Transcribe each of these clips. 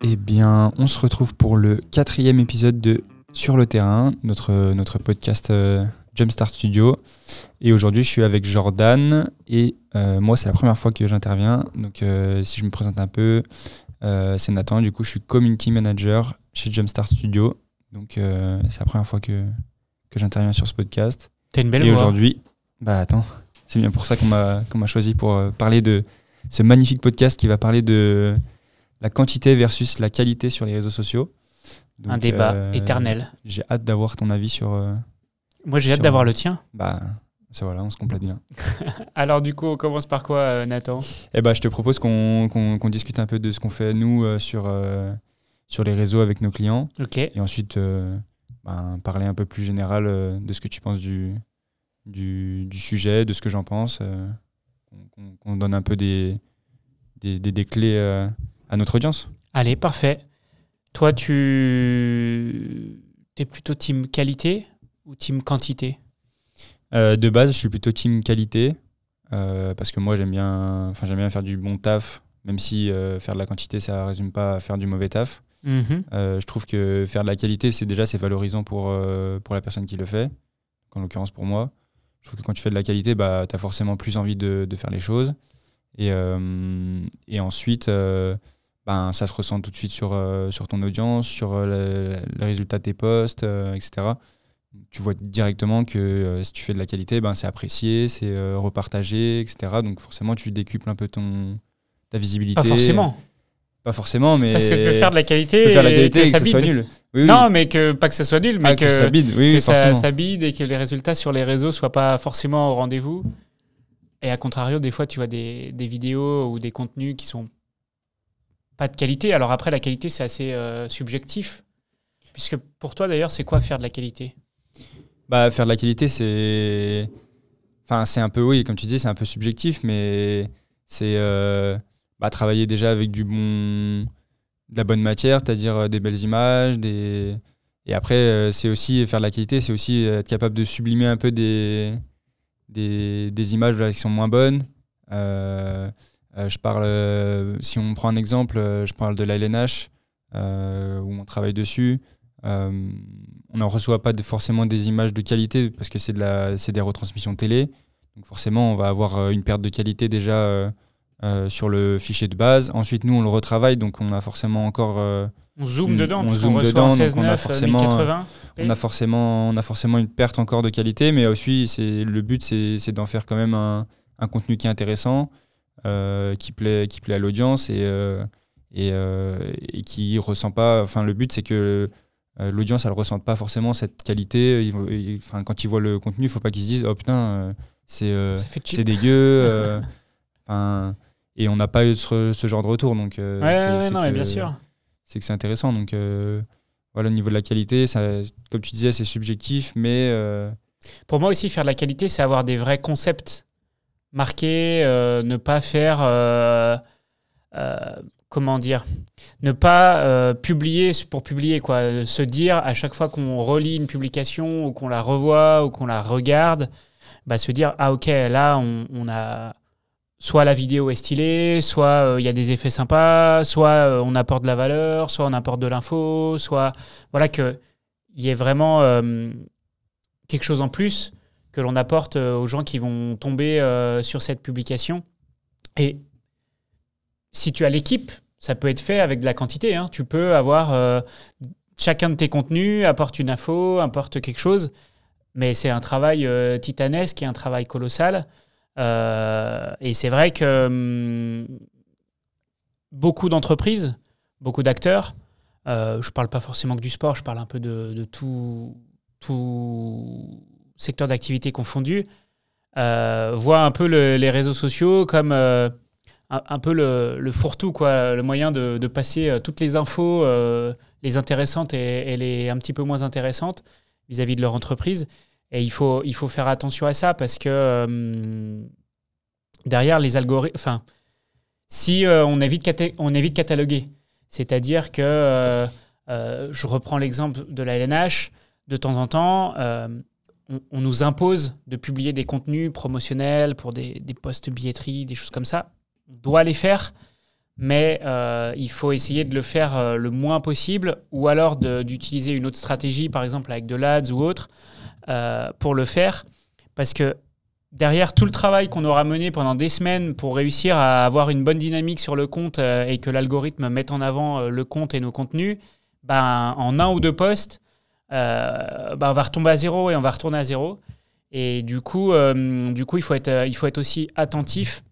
Eh bien, on se retrouve pour le quatrième épisode de Sur le terrain, notre, notre podcast euh, Jumpstart Studio. Et aujourd'hui, je suis avec Jordan. Et euh, moi, c'est la première fois que j'interviens. Donc, euh, si je me présente un peu, c'est Nathan. Du coup, je suis community manager chez Jumpstart Studio. Donc, c'est la première fois que, que j'interviens sur ce podcast. T'as une belle Et aujourd'hui, bah attends, c'est bien pour ça qu'on m'a qu'on m'a choisi pour parler de ce magnifique podcast qui va parler de la quantité versus la qualité sur les réseaux sociaux. Donc, un débat euh, éternel. J'ai hâte d'avoir ton avis sur. Euh, Moi, j'ai hâte d'avoir le tien. Bah, ça voilà, on se complète bien. Alors, du coup, on commence par quoi, euh, Nathan? Eh bah, je te propose qu'on discute un peu de ce qu'on fait, nous, sur, sur les réseaux avec nos clients. Ok. Et ensuite, ben, parler un peu plus général de ce que tu penses du, du, du sujet, de ce que j'en pense. qu'on donne un peu des, des, des, des clés à notre audience. Allez, parfait. Toi, tu es plutôt team qualité ou team quantité euh, De base, je suis plutôt team qualité euh, parce que moi, j'aime bien, enfin, j'aime bien faire du bon taf, même si euh, faire de la quantité, ça ne résume pas à faire du mauvais taf. Mhm. je trouve que faire de la qualité, c'est déjà c'est valorisant pour, pour la personne qui le fait, en l'occurrence pour moi. Je trouve que quand tu fais de la qualité, bah, tu as forcément plus envie de, de faire les choses. Et, et ensuite, ben, ça se ressent tout de suite sur, euh, sur ton audience, sur euh, le, résultat de tes posts, euh, etc. Tu vois directement que si tu fais de la qualité, ben, c'est apprécié, c'est repartagé, etc. Donc forcément, tu décuples un peu ton, ta visibilité. Pas forcément. Pas forcément, mais. Parce que tu peux faire de la qualité, faire de la qualité et que, ça, soit nul. non, mais que pas que ça soit nul, mais ah, que, ça bide, oui, que ça, ça, bide et que les résultats sur les réseaux soient pas forcément au rendez-vous. Et à contrario, des fois, tu vois des, des vidéos ou des contenus qui sont pas de qualité. Alors après, la qualité, c'est assez euh, subjectif. Puisque pour toi, d'ailleurs, c'est quoi faire de la qualité? Bah, Faire de la qualité, c'est. Enfin, c'est un peu, oui, comme tu dis, c'est un peu subjectif, mais c'est euh, bah, travailler déjà avec du bon, de la bonne matière, c'est-à-dire euh, des belles images, des. Et après, c'est aussi faire de la qualité, c'est aussi être capable de sublimer un peu des, images qui sont moins bonnes. Je parle, euh, si on prend un exemple, euh, je parle de l'ALNH, où on travaille dessus. on n'en reçoit pas forcément des images de qualité parce que c'est de des retransmissions télé. Donc forcément, on va avoir une perte de qualité déjà sur le fichier de base. Ensuite, nous, on le retravaille, donc on a forcément encore. on zoome dedans, on zoome dedans, on a forcément, on a forcément, on a forcément une perte encore de qualité, mais aussi, c'est le but, c'est d'en faire quand même un, un, contenu qui est intéressant, euh, qui, plaît, qui plaît à l'audience et, euh, et, euh, et, qui ressent pas. Enfin, le but, c'est que l'audience, elle ressente pas forcément cette qualité. Enfin, quand ils voient le contenu, il faut pas qu'ils se disent Oh putain, c'est c'est dégueu. et on n'a pas eu ce, ce, genre de retour. Donc, ouais, non, bien sûr. C'est que c'est intéressant. Donc, voilà, au niveau de la qualité, ça, comme tu disais, c'est subjectif, mais. Pour moi aussi, faire de la qualité, c'est avoir des vrais concepts marquer, euh, ne pas faire, euh, euh, comment dire, ne pas publier pour publier, quoi. Se dire à chaque fois qu'on relit une publication ou qu'on la revoit ou qu'on la regarde, bah, se dire, ah ok, là, on, a soit la vidéo est stylée, soit il y a des effets sympas, soit on apporte de la valeur, soit on apporte de l'info, soit voilà que il y ait vraiment quelque chose en plus que l'on apporte euh, aux gens qui vont tomber euh, sur cette publication. Et si tu as l'équipe, ça peut être fait avec de la quantité. Hein. Tu peux avoir euh, chacun de tes contenus apporte une info, apporte quelque chose, mais c'est un travail titanesque et un travail colossal. et c'est vrai que hum, beaucoup d'entreprises, beaucoup d'acteurs, je ne parle pas forcément que du sport, je parle un peu de, tout secteurs d'activité confondus, euh, voient un peu les réseaux sociaux comme euh, un, peu le, fourre-tout, quoi, le moyen de, passer euh, toutes les infos, les intéressantes et, les un petit peu moins intéressantes vis-à-vis de leur entreprise. Et il faut, il faut faire attention à ça parce que derrière les algorithmes, enfin, si on évite, on évite cataloguer, c'est-à-dire que je reprends l'exemple de la LNH, de temps en temps, on, nous impose de publier des contenus promotionnels pour des, postes billetterie, des choses comme ça. On doit les faire, mais euh, il faut essayer de le faire euh, le moins possible, ou alors d'utiliser une autre stratégie, par exemple avec de l'ADS ou autre, euh, pour le faire, parce que derrière tout le travail qu'on aura mené pendant des semaines pour réussir à avoir une bonne dynamique sur le compte et que l'algorithme mette en avant le compte et nos contenus, ben, en un ou deux posts, ben, on va retomber à zéro et on va retourner à zéro. Et du coup, du coup il, faut être, il faut être aussi attentif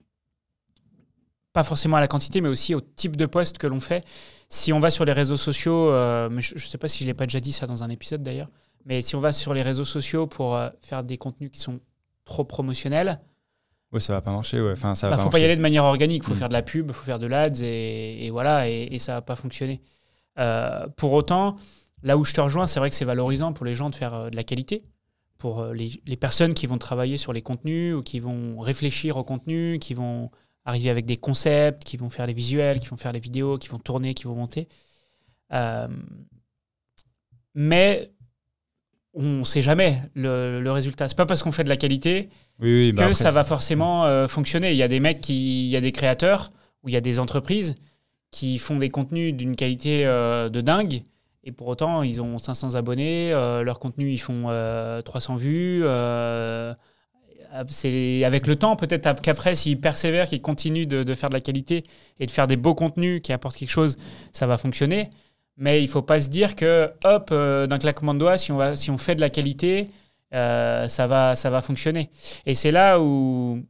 pas forcément à la quantité, mais aussi au type de poste que l'on fait. Si on va sur les réseaux sociaux, euh, je ne sais pas si je ne l'ai pas déjà dit ça dans un épisode d'ailleurs, mais si on va sur les réseaux sociaux pour euh, faire des contenus qui sont trop promotionnels, Ouais, ça va pas marcher. Ouais. Enfin, ça va bah, faut pas y aller de manière organique. Il faut mm. faire de la pub, il faut faire de l'ads et, et, voilà, et, et, ça va pas fonctionner. Euh, pour autant, là où je te rejoins, c'est vrai que c'est valorisant pour les gens de faire de la qualité. Pour les, les, personnes qui vont travailler sur les contenus ou qui vont réfléchir au contenu, qui vont arriver avec des concepts, qui vont faire les visuels, qui vont faire les vidéos, qui vont tourner, qui vont monter. Euh, mais on ne sait jamais le, le résultat. C'est pas parce qu'on fait de la qualité bah que ça va forcément euh, fonctionner. Il y a des mecs qui, il y a des créateurs ou il y a des entreprises qui font des contenus d'une qualité euh, de dingue. Et pour autant, ils ont 500 abonnés, leur contenu, ils font 300 vues, euh, c'est avec le temps, peut-être qu'après, s'ils persévèrent, qu'ils continuent de, faire de la qualité et de faire des beaux contenus qui apportent quelque chose, ça va fonctionner. Mais il ne faut pas se dire que, hop, euh, d'un claquement de doigts, si on, fait de la qualité, euh, ça, va, ça va fonctionner. Et c'est là où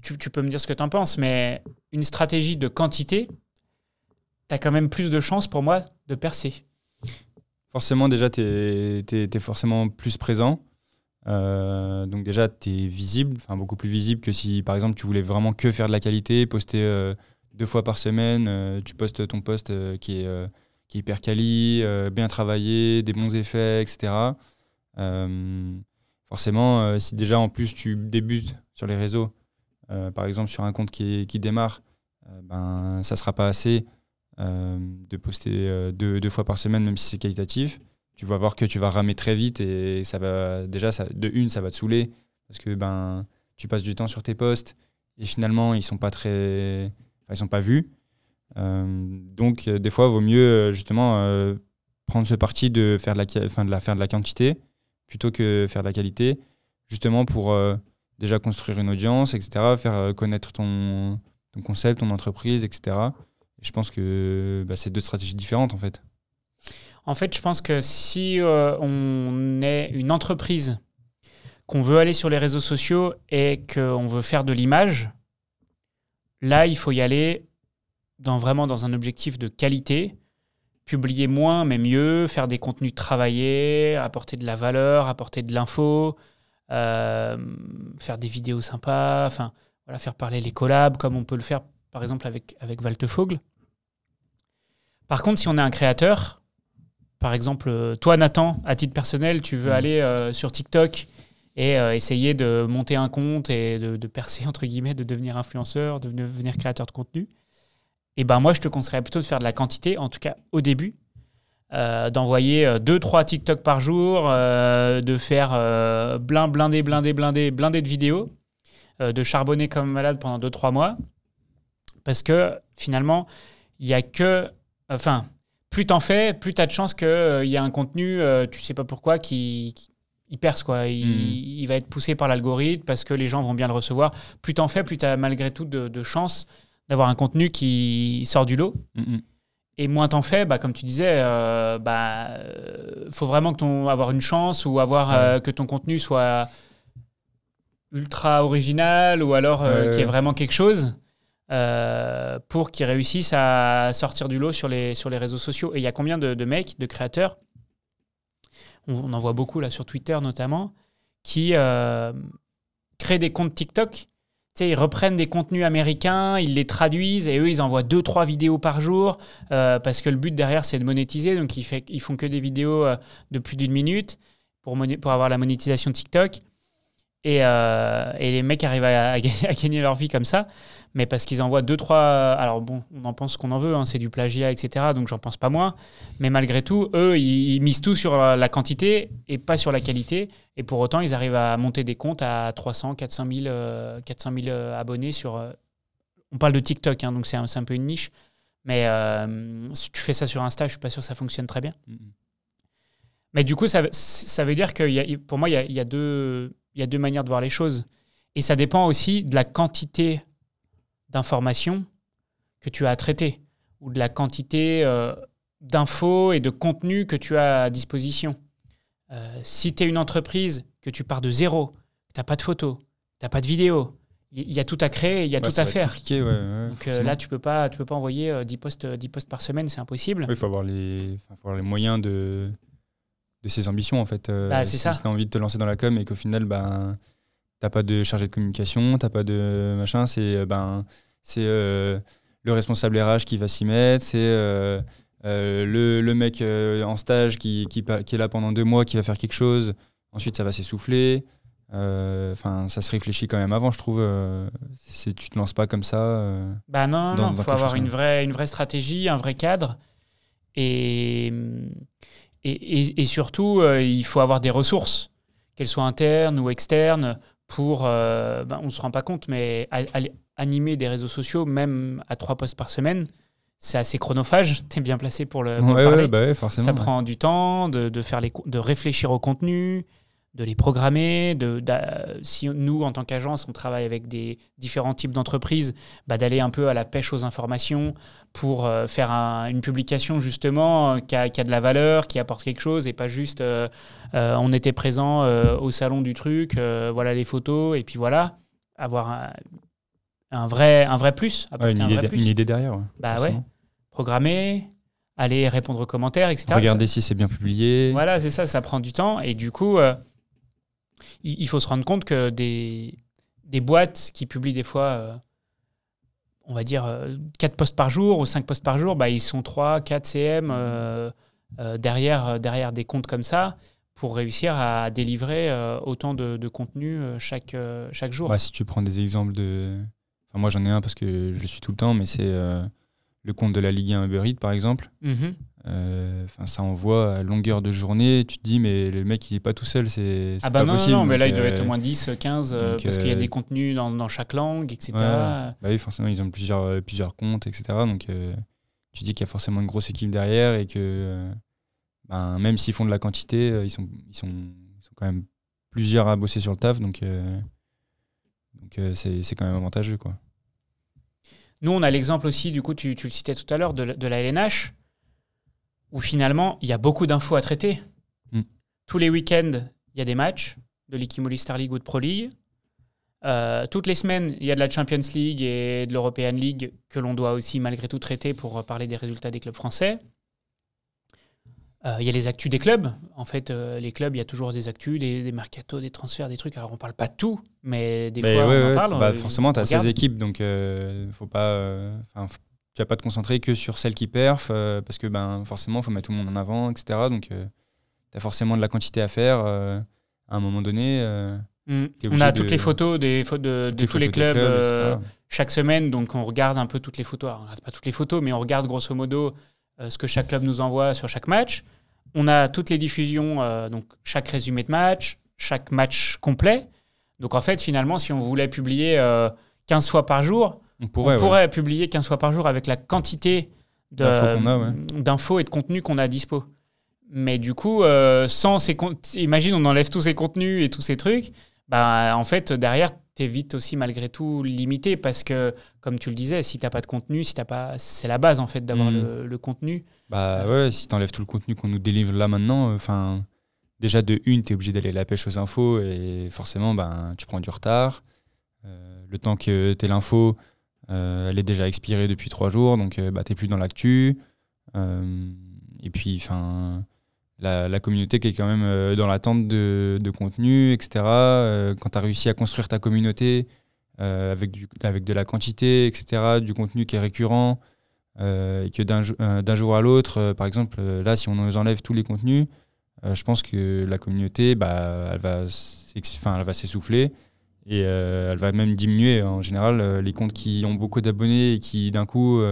tu, tu, peux me dire ce que tu en penses, mais une stratégie de quantité, tu as quand même plus de chances pour moi de percer. Forcément, déjà, tu es, forcément plus présent. Euh, donc déjà, tu es visible, beaucoup plus visible que si par exemple tu voulais vraiment que faire de la qualité, poster euh, deux fois par semaine, euh, tu postes ton post qui, est, qui est hyper quali, bien travaillé, des bons effets, etc. forcément, si déjà en plus tu débutes sur les réseaux, par exemple sur un compte qui, qui démarre, ben, ça sera pas assez de poster deux, deux fois par semaine, même si c'est qualitatif. Tu vas voir que tu vas ramer très vite et ça va déjà de une ça va te saouler parce que ben tu passes du temps sur tes postes et finalement ils sont pas très ils sont pas vus. Euh, donc euh, des fois il vaut mieux euh, justement prendre ce parti de faire de la fin de la faire de la quantité plutôt que faire de la qualité justement pour déjà construire une audience etc faire connaître ton, ton concept ton entreprise etc et je pense que bah, c'est deux stratégies différentes en fait en fait, je pense que si euh, on est une entreprise, qu'on veut aller sur les réseaux sociaux et qu'on veut faire de l'image, là, il faut y aller dans, vraiment dans un objectif de qualité, publier moins mais mieux, faire des contenus travaillés, apporter de la valeur, apporter de l'info, euh, faire des vidéos sympas, voilà, faire parler les collabs comme on peut le faire par exemple avec, avec Valtefogel. Par contre, si on est un créateur, par exemple, euh, toi, Nathan, à titre personnel, tu veux mm. aller euh, sur TikTok et euh, essayer de monter un compte et de, percer, entre guillemets, de devenir influenceur, de devenir créateur de contenu, et eh ben moi, je te conseillerais plutôt de faire de la quantité, en tout cas au début, d'envoyer 2-3 TikTok par jour, de faire blind, blindé, blindé, blindé, blindé de vidéos, de charbonner comme malade pendant 2-3 mois, parce que finalement, il n'y a que... Enfin, plus t'en fais, plus t'as de chances qu'il euh, y a un contenu, euh, tu sais pas pourquoi, qui, perce. Quoi. Hmm. Il, va être poussé par l'algorithme parce que les gens vont bien le recevoir. Plus t'en fais, plus t'as malgré tout de, de chances d'avoir un contenu qui sort du lot. Hmm, hmm. Et moins t'en fais, bah, comme tu disais, euh, bah, faut vraiment que ton, avoir une chance ou avoir que ton contenu soit ultra original ou alors qu'il y ait vraiment quelque chose. Euh, pour qu'ils réussissent à sortir du lot sur les, sur les réseaux sociaux. Et il y a combien de, mecs, de créateurs, on, en voit beaucoup là sur Twitter notamment, qui euh, créent des comptes TikTok. ils reprennent des contenus américains, ils les traduisent et eux, ils envoient 2-3 vidéos par jour euh, parce que le but derrière, c'est de monétiser. Donc, ils, fait, font que des vidéos de plus d'une minute pour, avoir la monétisation TikTok. Et, les mecs arrivent à, gagner leur vie comme ça mais parce qu'ils envoient deux, trois. Alors bon, on en pense qu'on en veut, hein, c'est du plagiat, etc. Donc j'en pense pas moins. Mais malgré tout, eux, ils, misent tout sur la quantité et pas sur la qualité. Et pour autant, ils arrivent à monter des comptes à 300, 400 000, 400 000 abonnés sur, euh, on parle de TikTok, hein, donc c'est un, un, peu une niche. Mais euh, si tu fais ça sur Insta, je suis pas sûr que ça fonctionne très bien. Mais du coup, ça, ça veut dire que pour moi, il y a, y, a deux, y a deux manières de voir les choses. Et ça dépend aussi de la quantité d'informations que tu as à traiter ou de la quantité euh, d'infos et de contenu que tu as à disposition. Euh, si tu es une entreprise, que tu pars de zéro, que tu n'as pas de photos, tu n'as pas de vidéos, il y a tout à créer, il y a tout à faire. Donc euh, là, tu peux pas, tu peux pas envoyer 10 posts, 10 posts par semaine, c'est impossible. Il faut avoir les, faut avoir les moyens de, de ses ambitions en fait. Bah, si, tu as envie de te lancer dans la com et qu'au final, ben, t'as pas de chargé de communication, t'as pas de machin, c'est ben, c'est le responsable RH qui va s'y mettre, c'est euh, euh, le, le, mec euh, en stage qui, qui, qui, est là pendant deux mois, qui va faire quelque chose. Ensuite, ça va s'essouffler. Enfin, ça se réfléchit quand même avant, je trouve. tu te lances pas comme ça. bah non, non, il faut avoir une vraie, une vraie stratégie, un vrai cadre. Et, et, et, surtout, il faut avoir des ressources, qu'elles soient internes ou externes, pour, ben, on ne se rend pas compte, mais animer des réseaux sociaux, même à trois posts par semaine, c'est assez chronophage. Tu es bien placé pour le, parler. Bah forcément, Ça prend du temps de, de, faire les, de réfléchir au contenu, de les programmer. De, si nous, en tant qu'agence, on travaille avec des différents types d'entreprises, bah, d'aller un peu à la pêche aux informations pour euh, faire une publication justement euh, qui, a, qui, a, de la valeur, qui apporte quelque chose et pas juste euh, on était présent au salon du truc, voilà les photos et puis voilà. Avoir un, un vrai, un vrai plus. une, idée, derrière. bah ouais. Programmer, aller répondre aux commentaires, etc. Regarder si c'est bien publié. Voilà, c'est ça, ça prend du temps. Et du coup, il, faut se rendre compte que des, des boîtes qui publient des fois, euh, on va dire, 4 euh, posts par jour ou 5 posts par jour, bah, ils sont 3, 4 CM derrière, derrière des comptes comme ça pour réussir à délivrer autant de, contenu chaque, chaque jour. Si tu prends des exemples de moi, j'en ai un parce que je le suis tout le temps, mais c'est euh, le compte de la Ligue 1 Uber Eats, par exemple. Mhm. Euh, enfin, ça envoie à longueur de journée. Tu te dis, mais le mec, il n'est pas tout seul. C'est ah bah pas non, possible. non, mais là, il doit être au moins 10, 15, parce qu'il y a des contenus dans, dans chaque langue, etc. Bah oui, forcément, ils ont plusieurs, plusieurs comptes, etc. Donc, tu dis qu'il y a forcément une grosse équipe derrière et que ben, même s'ils font de la quantité, ils sont, ils, sont, ils sont quand même plusieurs à bosser sur le taf. Donc, donc euh, c'est quand même avantageux. Quoi. Nous, on a l'exemple aussi, du coup, tu, tu, le citais tout à l'heure, de, de, la LNH, où finalement, il y a beaucoup d'infos à traiter. Mm. Tous les week-ends, il y a des matchs de l'Ikimoli Star League ou de Pro League. Euh, toutes les semaines, il y a de la Champions League et de l'European League que l'on doit aussi malgré tout traiter pour parler des résultats des clubs français. Euh, il y a les actus des clubs. En fait, euh, les clubs, il y a toujours des actus, des, des mercatos, des transferts, des trucs. Alors, on parle pas de tout, mais des fois, on en parle. Bah, forcément, tu as 16 équipes, donc euh, faut pas, tu vas pas te concentrer que sur celles qui perfent, parce que ben, forcément, il faut mettre tout le monde en avant, etc. Donc, tu as forcément de la quantité à faire à un moment donné. Mm. On a toutes les photos des, de, de tous les clubs, chaque semaine, donc on regarde un peu toutes les photos. Alors, on regarde pas toutes les photos, mais on regarde grosso modo euh, ce que chaque club nous envoie sur chaque match. On a toutes les diffusions, euh, donc chaque résumé de match, chaque match complet. Donc en fait, finalement, si on voulait publier 15 euh, fois par jour, on pourrait, publier 15 fois par jour avec la quantité d'infos et de contenu qu'on a à dispo. Mais du coup, sans ces imagine on enlève tous ces contenus et tous ces trucs, bah, en fait, derrière, vite aussi malgré tout limité parce que, comme tu le disais, si tu n'as pas de contenu, si t'as pas, c'est la base en fait d'avoir hmm. le, contenu. Bah ouais, si tu enlèves tout le contenu qu'on nous délivre là maintenant, enfin, déjà de une, tu es obligé d'aller la pêche aux infos et forcément, ben, tu prends du retard. Euh, le temps que tu l'info, euh, elle est déjà expirée depuis trois jours, donc euh, bah, tu n'es plus dans l'actu. et puis, enfin la, communauté qui est quand même euh, dans l'attente de, de, contenu, etc. Euh, quand tu as réussi à construire ta communauté euh, avec, de la quantité, etc., du contenu qui est récurrent, et que d'un jour à l'autre, par exemple, là, si on nous enlève tous les contenus, je pense que la communauté, bah, elle va s'essouffler et elle va même diminuer. En général, les comptes qui ont beaucoup d'abonnés et qui d'un coup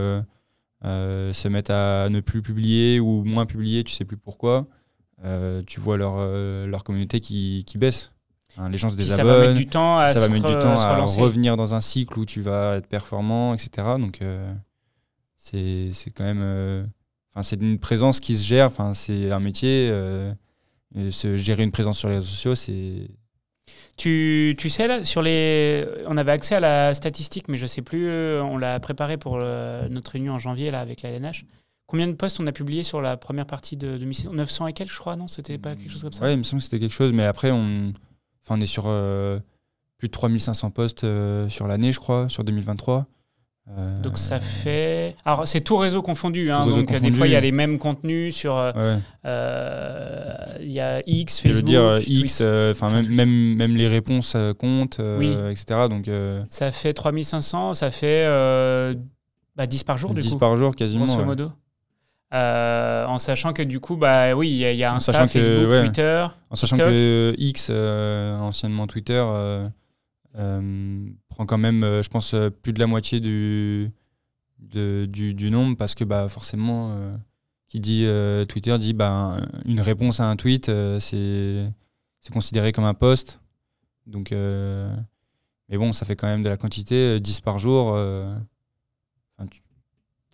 se mettent à ne plus publier ou moins publier, tu sais plus pourquoi, euh, tu vois leur, euh, leur communauté qui, qui, baisse. Hein, les gens se Puis ça va mettre désabonnent. du temps à ça va mettre du temps à revenir dans un cycle où tu vas être performant, etc. Donc, euh, c'est quand même. Enfin, c'est une présence qui se gère. Enfin, c'est un métier. se gérer une présence sur les réseaux sociaux, c'est. Tu, tu sais, là, sur les... on avait accès à la statistique, mais je sais plus, on l'a préparé pour le- notre réunion en janvier là, avec la LNH. Combien de posts on a publié sur la première partie de 2006 900 et quelques, je crois, non? C'était pas quelque chose comme ça? Ouais, il me semble que c'était quelque chose. Mais après, on, enfin, on est sur euh, plus de 3500 postes euh, sur l'année, je crois, sur 2023. Euh, Donc ça fait. Alors c'est tout réseau confondu, hein, Tout réseau donc des fois il y a les mêmes contenus sur. Ouais. Il y a X, Je veux Facebook. dire. X, enfin même, même, même les réponses comptent, Oui. etc. Donc Ça fait 3500, ça fait euh, bah, 10 par jour du 10 coup, par jour quasiment. grosso ouais. Euh, en sachant que du coup, bah oui, il y a, y sachant que, Facebook, ouais. Twitter. En sachant TikTok. que X, euh, anciennement Twitter, euh, prend quand même, je pense, plus de la moitié du, de- du, du nombre parce que bah, forcément, qui dit Twitter dit bah, une réponse à un tweet, c'est considéré comme un post. Donc, mais bon, ça fait quand même de la quantité, euh, 10 par jour.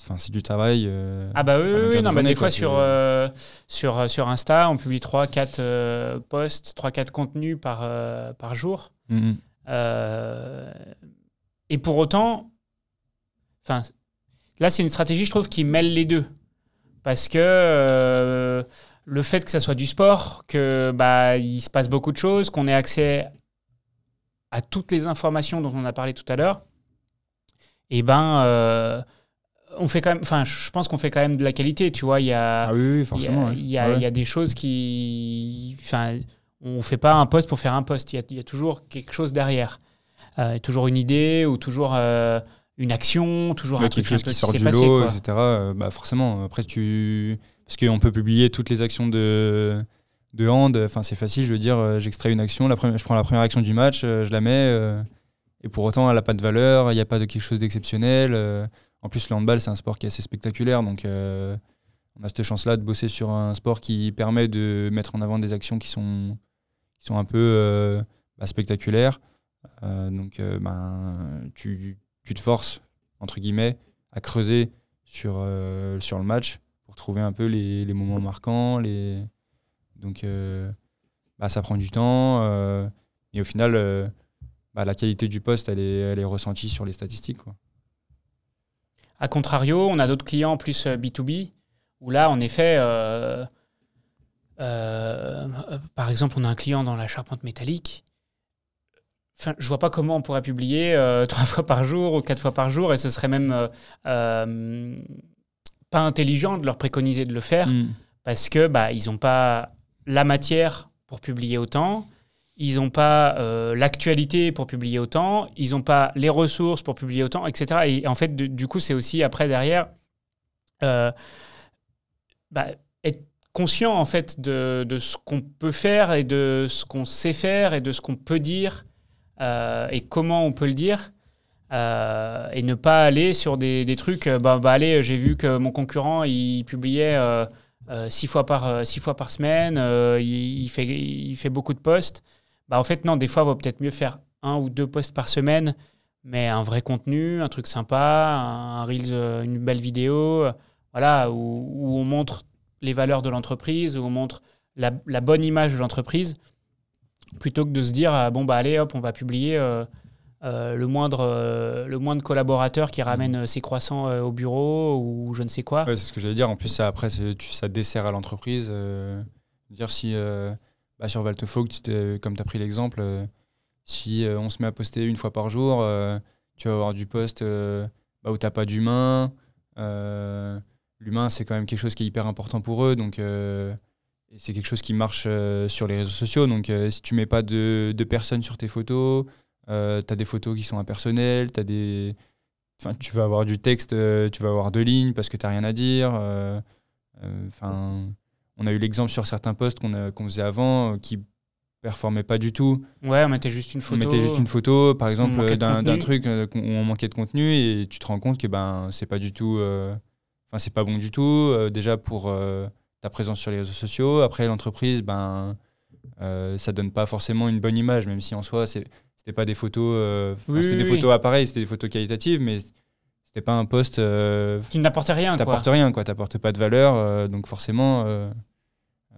Enfin, c'est du travail. euh, Ah bah oui, oui, non, journée, des quoi, fois sur, euh, sur, euh, sur Insta, on publie 3-4 euh, posts, 3-4 contenus par, par jour. Mm, mm. Et pour autant, là, c'est une stratégie, je trouve, qui mêle les deux. Parce que le fait que ça soit du sport, que bah, il se passe beaucoup de choses, qu'on ait accès à toutes les informations dont on a parlé tout à l'heure, et ben, euh, on fait quand même, enfin, je pense qu'on fait quand même de la qualité, tu vois. Il y a, Ah oui, oui, il y a- ouais. il y, a, Ouais. il y a des choses qui. Enfin, on fait pas un poste pour faire un poste. Il y a, il y a toujours quelque chose derrière. Euh, toujours une idée ou toujours euh, une action, toujours Ouais, un quelque chose qui sort s'est du passé, lot, quoi. etc. euh, bah forcément, après tu... Parce qu'on peut publier toutes les actions de, de hand, enfin c'est facile, je veux dire, j'extrais une action, la première, je prends la première action du match, je la mets, et pour autant elle n'a pas de valeur, il n'y a pas de quelque chose d'exceptionnel. En plus le handball c'est un sport qui est assez spectaculaire, donc euh, on a cette chance-là de bosser sur un sport qui permet de mettre en avant des actions qui sont, un peu euh, bah, spectaculaires. Euh, donc ben, tu, tu te forces, entre guillemets, à creuser sur, le match pour trouver un peu les, moments marquants. Donc bah, ça prend du temps. et au final, bah, la qualité du poste, elle est, ressentie sur les statistiques. A contrario, on a d'autres clients plus euh, B2B, où là, en effet, euh, euh, euh, par exemple, on a un client dans la charpente métallique. Enfin, je vois pas comment on pourrait publier euh, trois fois par jour ou quatre fois par jour, et ce serait même euh, euh, pas intelligent de leur préconiser de le faire Mm. parce que bah, ils n'ont pas la matière pour publier autant, ils n'ont pas euh, l'actualité pour publier autant, ils n'ont pas les ressources pour publier autant, etc. Et en fait, du, coup, c'est aussi après derrière euh, bah, être conscient en fait de, ce qu'on peut faire et de ce qu'on sait faire et de ce qu'on peut dire euh, et comment on peut le dire. Et ne pas aller sur des, trucs, bah, bah allez, j'ai vu que mon concurrent, il publiait six, fois par, six fois par semaine, il, il fait, il fait beaucoup de posts. Bah, en fait, non, des fois, il vaut peut-être mieux faire un ou deux posts par semaine, mais un vrai contenu, un truc sympa, un, Reels, euh, une belle vidéo, euh, voilà, où, où on montre les valeurs de l'entreprise, où on montre la, la bonne image de l'entreprise, plutôt que de se dire, ah, bon, bah allez, hop, on va publier euh, le, moindre, le moindre collaborateur qui ramène ses croissants au bureau ou je ne sais quoi. Ouais, c'est ce que j'allais dire. En plus, ça, après, ça dessert à l'entreprise. dire si bah, sur Valtefog, tu t'es- comme tu as pris l'exemple, euh, si euh, on se met à poster une fois par jour, euh, tu vas avoir du post euh, bah, où tu n'as pas d'humain. euh, L'humain, c'est quand même quelque chose qui est hyper important pour eux. Donc, euh, c'est quelque chose qui marche euh, sur les réseaux sociaux. Donc, euh, si tu mets pas de, de personnes sur tes photos, tu as des photos qui sont impersonnelles, t'as des, Enfin, tu vas avoir du texte, euh, tu vas avoir deux lignes parce que tu n'as rien à dire. euh, euh, Enfin, on a eu l'exemple sur certains posts qu'on faisait avant euh, qui performaient pas du tout. Ouais, on mettait juste une On photo. mettait juste une photo, par exemple, d'un truc euh, où on manquait de contenu et tu te rends compte que ben c'est pas du tout, euh, c'est pas bon du tout. euh, déjà pour euh, ta présence sur les réseaux sociaux. Après l'entreprise, ben ça donne pas forcément une bonne image, même si en soi, c'est- c'était pas des photos, Oui, c'était oui, des oui. photos appareils, c'était des photos qualitatives, mais c'était pas un post. euh, Tu n'apportes rien, quoi. T'apportes rien, quoi. T'apportes pas de valeur, euh, donc forcément, euh,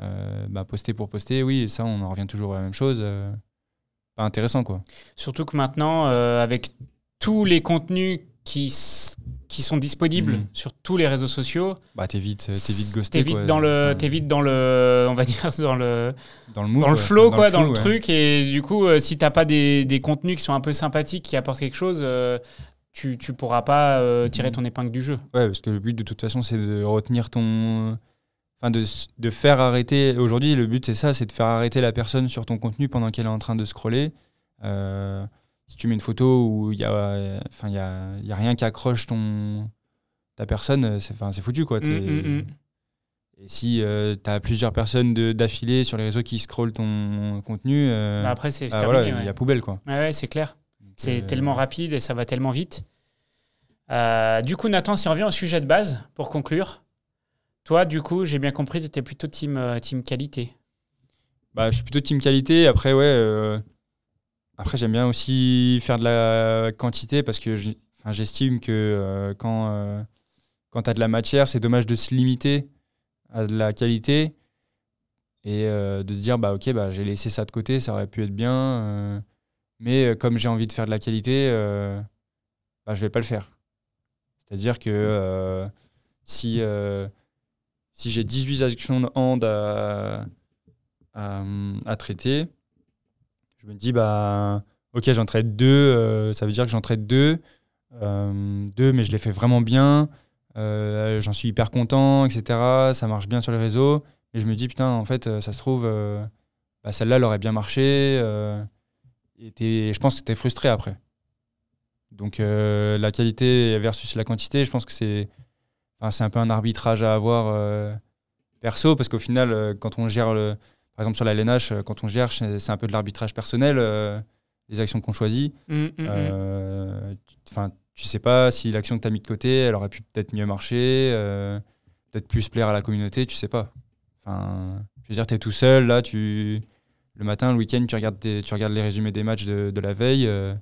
euh, bah, poster pour poster, oui, ça, on en revient toujours à la même chose. pas intéressant, quoi. Surtout que maintenant, avec tous les contenus qui, qui sont disponibles Mhm. sur tous les réseaux sociaux, Bah, t'es vite, t'es vite ghosté, t'es vite quoi. dans le, Enfin, t'es vite dans le, on va dire dans le, dans le dans le flow, quoi, dans le ouais. truc. Et du coup, euh, si t'as pas des, des contenus qui sont un peu sympathiques, qui apportent quelque chose, euh, tu, tu pourras pas euh, tirer Mhm. ton épingle du jeu. Ouais, parce que le but, de toute façon, c'est de retenir ton. Enfin, de, de faire arrêter. Aujourd'hui, le but, c'est ça c'est de faire arrêter la personne sur ton contenu pendant qu'elle est en train de scroller. Euh, si tu mets une photo où il y a, enfin, y a, y a rien qui accroche ton, ta personne, c'est enfin, foutu, quoi. Mm, mm, mm. Et si tu as plusieurs personnes d'affilée sur les réseaux qui scrollent ton contenu, euh, Bah, après, c'est bah, voilà, il ouais. y a poubelle, quoi. Ouais, ouais, c'est clair. C'est euh, tellement rapide et ça va tellement vite. Euh, du coup, Nathan, si on revient au sujet de base, pour conclure, toi, du coup, j'ai bien compris, tu étais plutôt team, euh, team qualité. Bah, je suis plutôt team qualité. Après, ouais. euh, après, j'aime bien aussi faire de la quantité parce que j'estime que quand, quand tu as de la matière, c'est dommage de se limiter à de la qualité et euh, de se dire, bah, ok, bah, j'ai laissé ça de côté, ça aurait pu être bien. euh, mais euh, comme j'ai envie de faire de la qualité, euh, bah, je vais pas le faire. C'est-à-dire que euh, si, si j'ai 18 actions de hand à, à, traiter, je me dis, bah, ok, j'en traite deux, ça veut dire que j'en traite deux, deux, mais je les fais vraiment bien, j'en suis hyper content, etc. Ça marche bien sur les réseaux. Et je me dis, putain, en fait, ça se trouve, bah, celle-là, elle aurait bien marché. Et je pense que tu es frustré après. Donc, euh, la qualité versus la quantité, je pense que c'est enfin, un peu un arbitrage à avoir euh, perso, parce qu'au final, euh, quand on gère, le, par exemple sur la LNH, quand on gère, c'est un peu de l'arbitrage personnel, euh, les actions qu'on choisit. Mm, mm, mm. Euh, tu- Enfin, tu sais pas si l'action que tu as mis de côté, elle aurait pu peut-être mieux marcher, peut-être plus plaire à la communauté, tu sais pas. Enfin, je veux dire, tu es tout seul, là, tu le matin, le week-end, tu regardes, tu regardes les résumés des matchs de, de la veille. euh,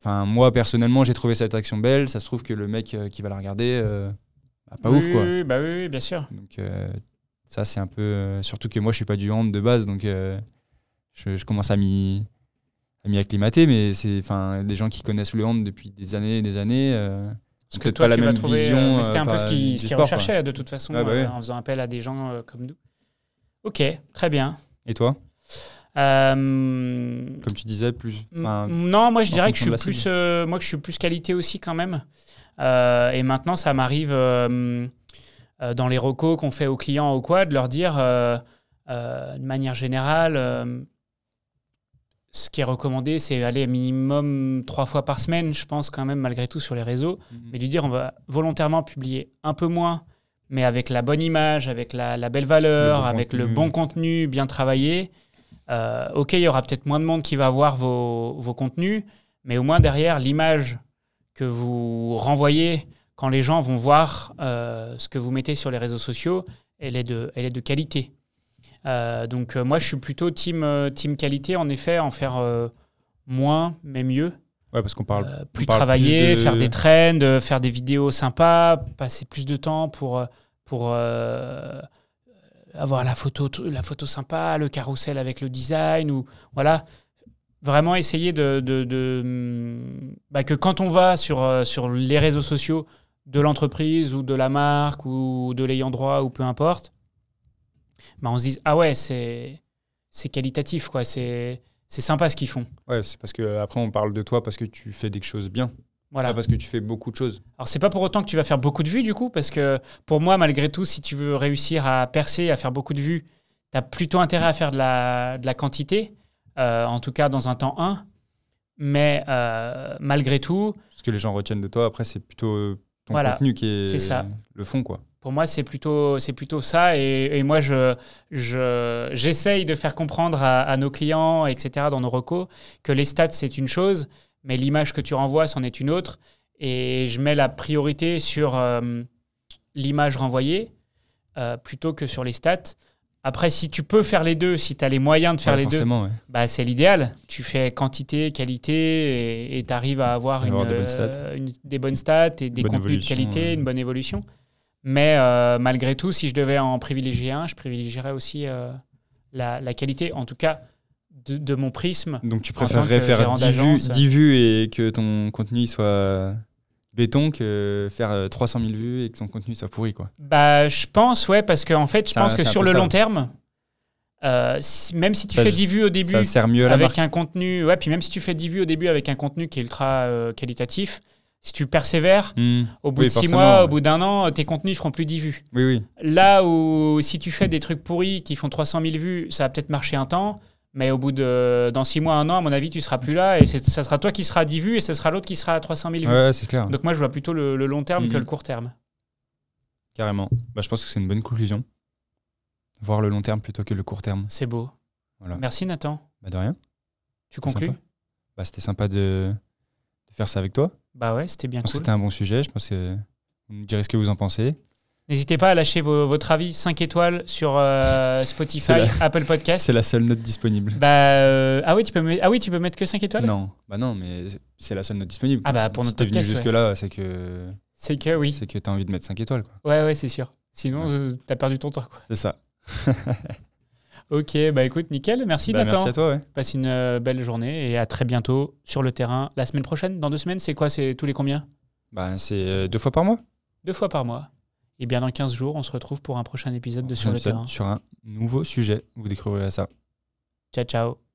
Enfin, moi, personnellement, j'ai trouvé cette action belle. Ça se trouve que le mec euh, qui va la regarder, euh, bah, pas Oui, ouf, quoi. oui, bah oui, bien sûr. Donc, ça, c'est un peu. surtout que moi, je suis pas du hand de base, donc je, je commence à m'y m'y acclimater. Mais c'est enfin des gens qui connaissent le hand depuis des années et des années. euh, Parce que toi, pas la vas même trouver, vision. euh, c'était un peu ce qu'ils quoi. recherchaient de toute façon Ouais, bah euh, ouais. en faisant appel à des gens comme nous. Ok, très bien. Et toi, Euh, comme tu disais, plus. non, moi je dirais que je suis plus, euh, moi que je suis plus qualité aussi quand même. Euh, et maintenant, ça m'arrive dans les recos qu'on fait aux clients ou quoi, de leur dire de manière générale, ce qui est recommandé, c'est aller minimum trois fois par semaine, je pense quand même malgré tout sur les réseaux, mais de dire on va volontairement publier un peu moins, mais avec la bonne image, avec la, la belle valeur, Le bon avec le bon contenu bien travaillé. Euh, ok, il y aura peut-être moins de monde qui va voir vos, vos contenus, mais au moins derrière, l'image que vous renvoyez quand les gens vont voir euh, ce que vous mettez sur les réseaux sociaux, elle est de, elle est de qualité. Euh, donc moi, je suis plutôt team, team qualité, en effet, en faire moins, mais mieux. Ouais, parce qu'on parle. Plus parle travailler, plus de- faire des trends, faire des vidéos sympas, passer plus de temps pour, pour avoir la photo, la photo sympa, le carrousel avec le design, ou voilà. Vraiment essayer de, de- hum, bah, que quand on va sur, euh, sur les réseaux sociaux de l'entreprise ou de la marque ou de l'ayant droit ou peu importe, bah, on se dise ah ouais c'est c'est qualitatif quoi, c'est c'est sympa ce qu'ils font. Ouais, c'est parce que après on parle de toi parce que tu fais des choses bien, Voilà. pas parce que tu fais beaucoup de choses. Alors c'est pas pour autant que tu vas faire beaucoup de vues du coup, parce que pour moi, malgré tout, si tu veux réussir à percer, à faire beaucoup de vues, tu as plutôt intérêt à faire de la, de la quantité, euh, en tout cas dans un temps 1. Mais euh, malgré tout, Ce que les gens retiennent de toi, après, c'est plutôt euh, ton Voilà, contenu qui est, ça. le fond, quoi. pour moi, c'est plutôt, c'est plutôt ça. Et, et moi, je, je, j'essaye de faire comprendre à, à nos clients, etc., dans nos recos, que les stats, c'est une chose, mais l'image que tu renvoies, c'en est une autre. Et je mets la priorité sur euh, l'image renvoyée euh, plutôt que sur les stats. Après, si tu peux faire les deux, si tu as les moyens de faire Ouais, les deux, ouais. bah, c'est l'idéal. Tu fais quantité, qualité et tu arrives à avoir, une, avoir des bonnes euh, stats. une- des bonnes stats et des Bonne contenus de qualité, ouais. une bonne évolution. Mais euh, malgré tout, si je devais en privilégier un, je privilégierais aussi euh, la, la qualité, en tout cas de, de mon prisme. Donc tu En préférerais faire gérant 10 vues, d'agence. 10 vues et que ton contenu soit béton que faire euh, 300 000 vues et que ton contenu soit pourri, quoi. Bah, je pense, ouais, parce qu'en fait, je pense que sur le ça. long terme, euh, si- même si tu Ça, fais je- 10 vues au début Ça sert mieux à la avec marque. un contenu, ouais, puis même si tu fais 10 vues au début avec un contenu qui est ultra euh, qualitatif, si tu persévères, Hmm. au bout Oui, de 6 forcément, mois, ouais. au bout d'un an, tes contenus feront plus 10 vues. Oui, oui. Là où si tu fais des trucs pourris qui font 300 000 vues, ça va peut-être marcher un temps, mais au bout de dans 6 mois, un an, à mon avis, tu seras plus là et ça sera toi qui sera à 10 vues et ce sera l'autre qui sera à 300 000 vues. Ouais, c'est clair. Donc moi, je vois plutôt le, le long terme que Mhm. le court terme. Carrément. Bah, je pense que c'est une bonne conclusion. Voir le long terme plutôt que le court terme. C'est beau. Voilà. Merci Nathan. Bah, de rien. Tu conclus sympa. Bah, c'était sympa de... de faire ça avec toi. Bah ouais, c'était bien Je pense cool. c'était un bon sujet. Je pense que vous me direz ce que vous en pensez. N'hésitez pas à lâcher vos- votre avis 5 étoiles sur euh, Spotify, Apple Podcast. C'est la seule note disponible. Bah, euh, ah, oui, tu peux ah oui, tu peux mettre que 5 étoiles? Non, bah non, mais c'est la seule note disponible. Ah bah, pour si notre venu podcast, ouais. jusque-là, c'est que C'est que oui. c'est que t'as envie de mettre 5 étoiles, quoi. Ouais, ouais, c'est sûr. Sinon, euh, t'as perdu ton temps. C'est ça. Ok, bah écoute, nickel. Merci Bah, Nathan. merci à toi, ouais. Passe une euh, belle journée et à très bientôt sur le terrain. La semaine prochaine, dans deux semaines, c'est quoi? C'est tous les combien? Bah, c'est deux fois par mois. Deux fois par mois. Et bien dans 15 jours, on se retrouve pour un prochain épisode de Sur le terrain. Sur un nouveau sujet. Vous découvrirez ça. Ciao, ciao.